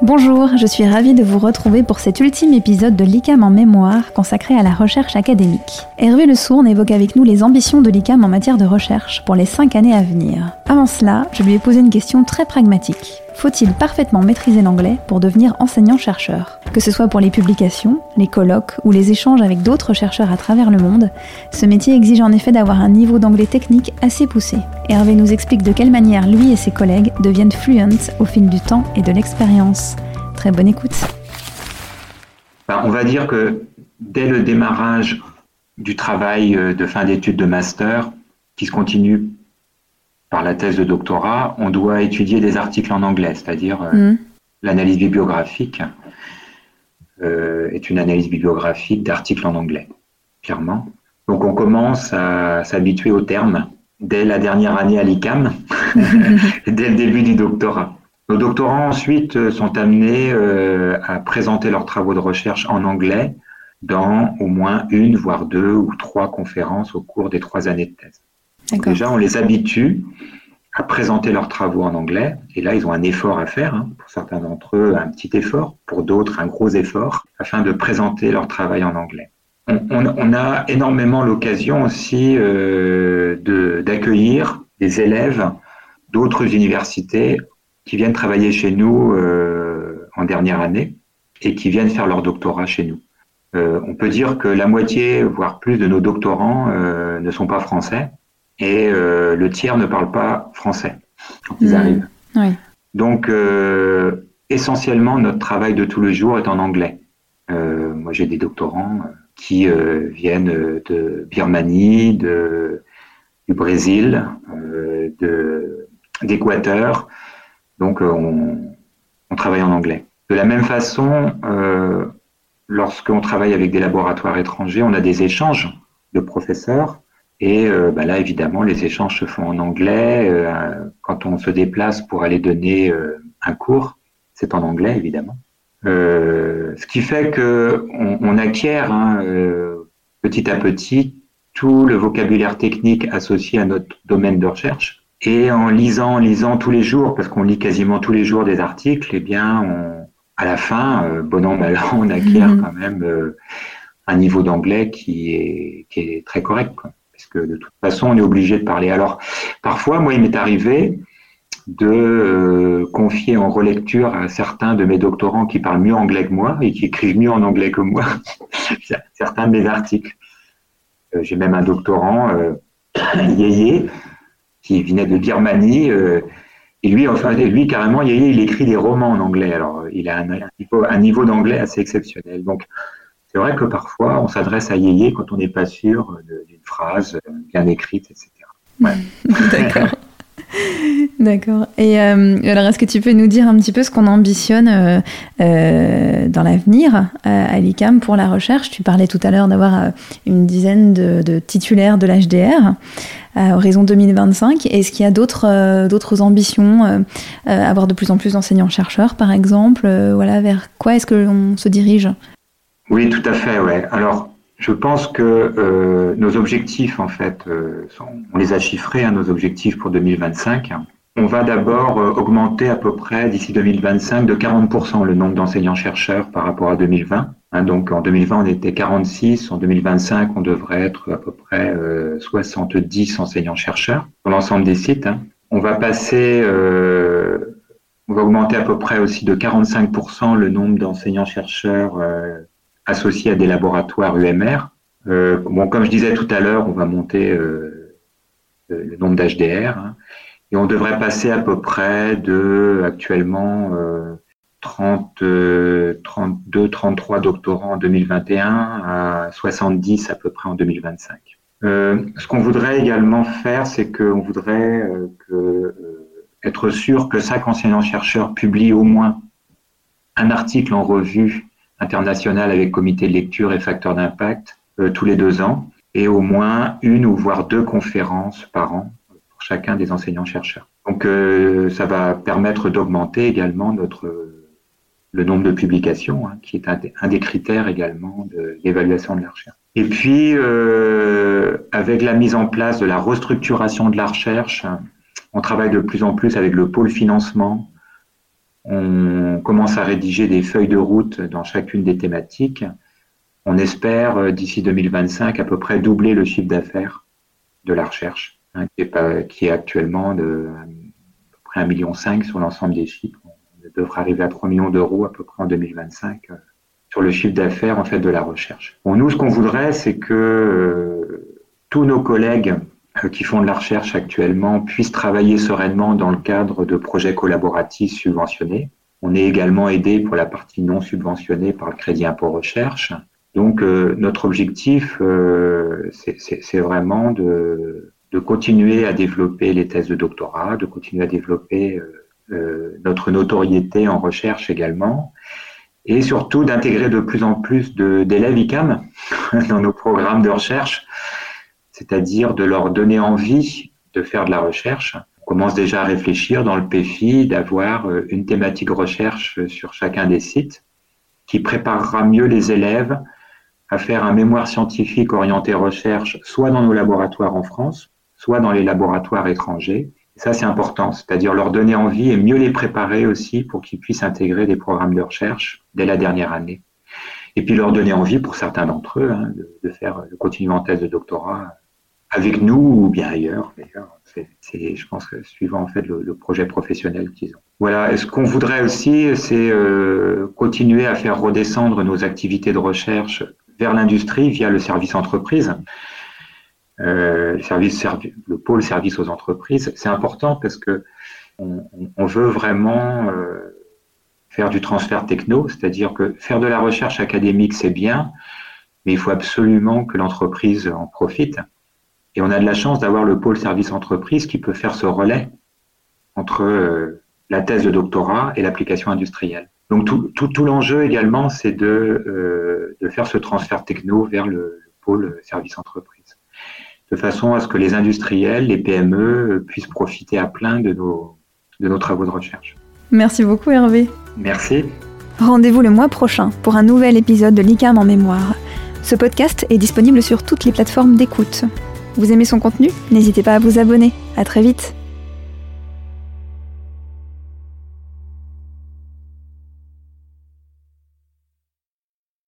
Bonjour, je suis ravie de vous retrouver pour cet ultime épisode de l'ICAM en mémoire consacré à la recherche académique. Hervé Le Sourne évoque avec nous les ambitions de l'ICAM en matière de recherche pour les cinq années à venir. Avant cela, je lui ai posé une question très pragmatique. Faut-il parfaitement maîtriser l'anglais pour devenir enseignant-chercheur? Que ce soit pour les publications, les colloques ou les échanges avec d'autres chercheurs à travers le monde, ce métier exige en effet d'avoir un niveau d'anglais technique assez poussé. Hervé nous explique de quelle manière lui et ses collègues deviennent fluents au fil du temps et de l'expérience. Très bonne écoute. Ben, on va dire que dès le démarrage du travail euh, de fin d'études de master, qui se continue par la thèse de doctorat, on doit étudier des articles en anglais, c'est-à-dire euh, mm. l'analyse bibliographique euh, est une analyse bibliographique d'articles en anglais, clairement. Donc on commence à s'habituer aux termes dès la dernière année à l'ICAM, dès le début du doctorat. Nos doctorants ensuite euh, sont amenés à présenter leurs travaux de recherche en anglais dans au moins une, voire deux ou trois conférences au cours des trois années de thèse. Déjà, on les habitue à présenter leurs travaux en anglais. Et là, ils ont un effort à faire. Hein. Pour certains d'entre eux, un petit effort. Pour d'autres, un gros effort afin de présenter leur travail en anglais. On, a énormément l'occasion aussi euh, d'accueillir des élèves d'autres universités qui viennent travailler chez nous euh, en dernière année et qui viennent faire leur doctorat chez nous. Euh, on peut dire que la moitié, voire plus de nos doctorants ne sont pas français et euh, le tiers ne parle pas français quand ils mmh. arrivent. Donc, euh, essentiellement, notre travail de tous les jours est en anglais. Euh, moi, j'ai des doctorants qui viennent de Birmanie, de, du Brésil, d'Équateur. Donc, on, on, travaille en anglais. De la même façon, lorsqu'on travaille avec des laboratoires étrangers, on a des échanges de professeurs et euh, bah là, évidemment, les échanges se font en anglais. Euh, quand on se déplace pour aller donner euh, un cours, c'est en anglais, évidemment. ce qui fait que on, acquiert hein, petit à petit tout le vocabulaire technique associé à notre domaine de recherche. Et en lisant, en lisant tous les jours, parce qu'on lit quasiment tous les jours des articles, eh bien, on, à la fin, bon an mal an, on acquiert mm-hmm. quand même un niveau d'anglais qui est, qui est très correct. Quoi que de toute façon, on est obligé de parler. Alors, parfois, moi, il m'est arrivé de euh, confier en relecture à certains de mes doctorants qui parlent mieux anglais que moi et qui écrivent mieux en anglais que moi certains de mes articles. Euh, j'ai même un doctorant, euh, qui venait de Birmanie. et lui, enfin, lui, carrément, Yéyé, il écrit des romans en anglais. Alors, il a un, un niveau d'anglais assez exceptionnel. Donc, c'est vrai que parfois, on s'adresse à Yéyé quand on n'est pas sûr d'une phrase bien écrite, etc. D'accord. D'accord. Et euh, alors, est-ce que tu peux nous dire un petit peu ce qu'on ambitionne euh, euh, dans l'avenir à l'ICAM pour la recherche? Tu parlais tout à l'heure d'avoir une dizaine de, titulaires de l'HDR à horizon 2025. Est-ce qu'il y a d'autres d'autres ambitions Avoir de plus en plus d'enseignants-chercheurs, par exemple? Voilà, vers quoi est-ce que l'on se dirige? Oui, tout à fait. Ouais. Alors, je pense que euh, nos objectifs, en fait, euh, on les a chiffrés, hein, nos objectifs pour 2025. On va d'abord euh, augmenter à peu près d'ici 2025 de 40% le nombre d'enseignants-chercheurs par rapport à 2020. Hein, donc en 2020, on était 46. En 2025, on devrait être à peu près 70 enseignants-chercheurs sur l'ensemble des sites. Hein. On va passer, on va augmenter à peu près aussi de 45% le nombre d'enseignants-chercheurs associés à des laboratoires UMR. Euh, bon, comme je disais tout à l'heure, on va monter euh, le nombre d'HDR hein, et on devrait passer à peu près de actuellement 30, 32, 33 doctorants en 2021 à 70 à peu près en 2025. Euh, ce qu'on voudrait également faire, c'est qu'on voudrait euh, euh, être sûr que chaque enseignant-chercheur publie au moins un article en revue international avec comité de lecture et facteur d'impact euh, tous les deux ans et au moins une ou voire deux conférences par an pour chacun des enseignants-chercheurs. Donc euh, ça va permettre d'augmenter également notre le nombre de publications, hein, qui est un, des critères également de l'évaluation de la recherche. Et puis, euh, avec la mise en place de la restructuration de la recherche, on travaille de plus en plus avec le pôle financement On commence à rédiger des feuilles de route dans chacune des thématiques. On espère euh, d'ici 2025 à peu près doubler le chiffre d'affaires de la recherche, hein, qui, est actuellement de à peu près 1,5 million sur l'ensemble des chiffres. On devrait arriver à 3 millions d'euros à peu près en 2025 euh, sur le chiffre d'affaires en fait de la recherche. Bon, nous, ce qu'on voudrait, c'est que euh, tous nos collègues qui font de la recherche actuellement puissent travailler sereinement dans le cadre de projets collaboratifs subventionnés. On est également aidé pour la partie non subventionnée par le crédit impôt recherche. Donc euh, notre objectif, euh, c'est vraiment de, de, continuer à développer les thèses de doctorat, de continuer à développer euh, notre notoriété en recherche également, et surtout d'intégrer de plus en plus d'élèves ICAM dans nos programmes de recherche c'est-à-dire de leur donner envie de faire de la recherche. On commence déjà à réfléchir dans le PFI d'avoir euh, une thématique recherche sur chacun des sites qui préparera mieux les élèves à faire un mémoire scientifique orienté recherche, soit dans nos laboratoires en France, soit dans les laboratoires étrangers. ça, c'est important, c'est-à-dire leur donner envie et mieux les préparer aussi pour qu'ils puissent intégrer des programmes de recherche dès la dernière année. Et puis leur donner envie pour certains d'entre eux hein, de, faire, de continuer en thèse de doctorat avec nous ou bien ailleurs. C'est, je pense, suivant en fait le, projet professionnel qu'ils ont. Voilà. Ce qu'on voudrait aussi, c'est euh, continuer à faire redescendre nos activités de recherche vers l'industrie via le service entreprise? Euh, le, le pôle service aux entreprises, c'est important parce que on, on veut vraiment euh, faire du transfert techno, c'est-à-dire que faire de la recherche académique, c'est bien, mais il faut absolument que l'entreprise en profite. Et on a de la chance d'avoir le pôle service entreprise qui peut faire ce relais entre euh, la thèse de doctorat et l'application industrielle. Donc tout, tout, l'enjeu également, c'est de, euh, de, faire ce transfert techno vers le, pôle service entreprise, de façon à ce que les industriels, les PME puissent profiter à plein de nos, de nos travaux de recherche. Merci beaucoup Hervé. Merci. Rendez-vous le mois prochain pour un nouvel épisode de l'ICAM en mémoire. Ce podcast est disponible sur toutes les plateformes d'écoute. Vous aimez son contenu N'hésitez pas à vous abonner. À très vite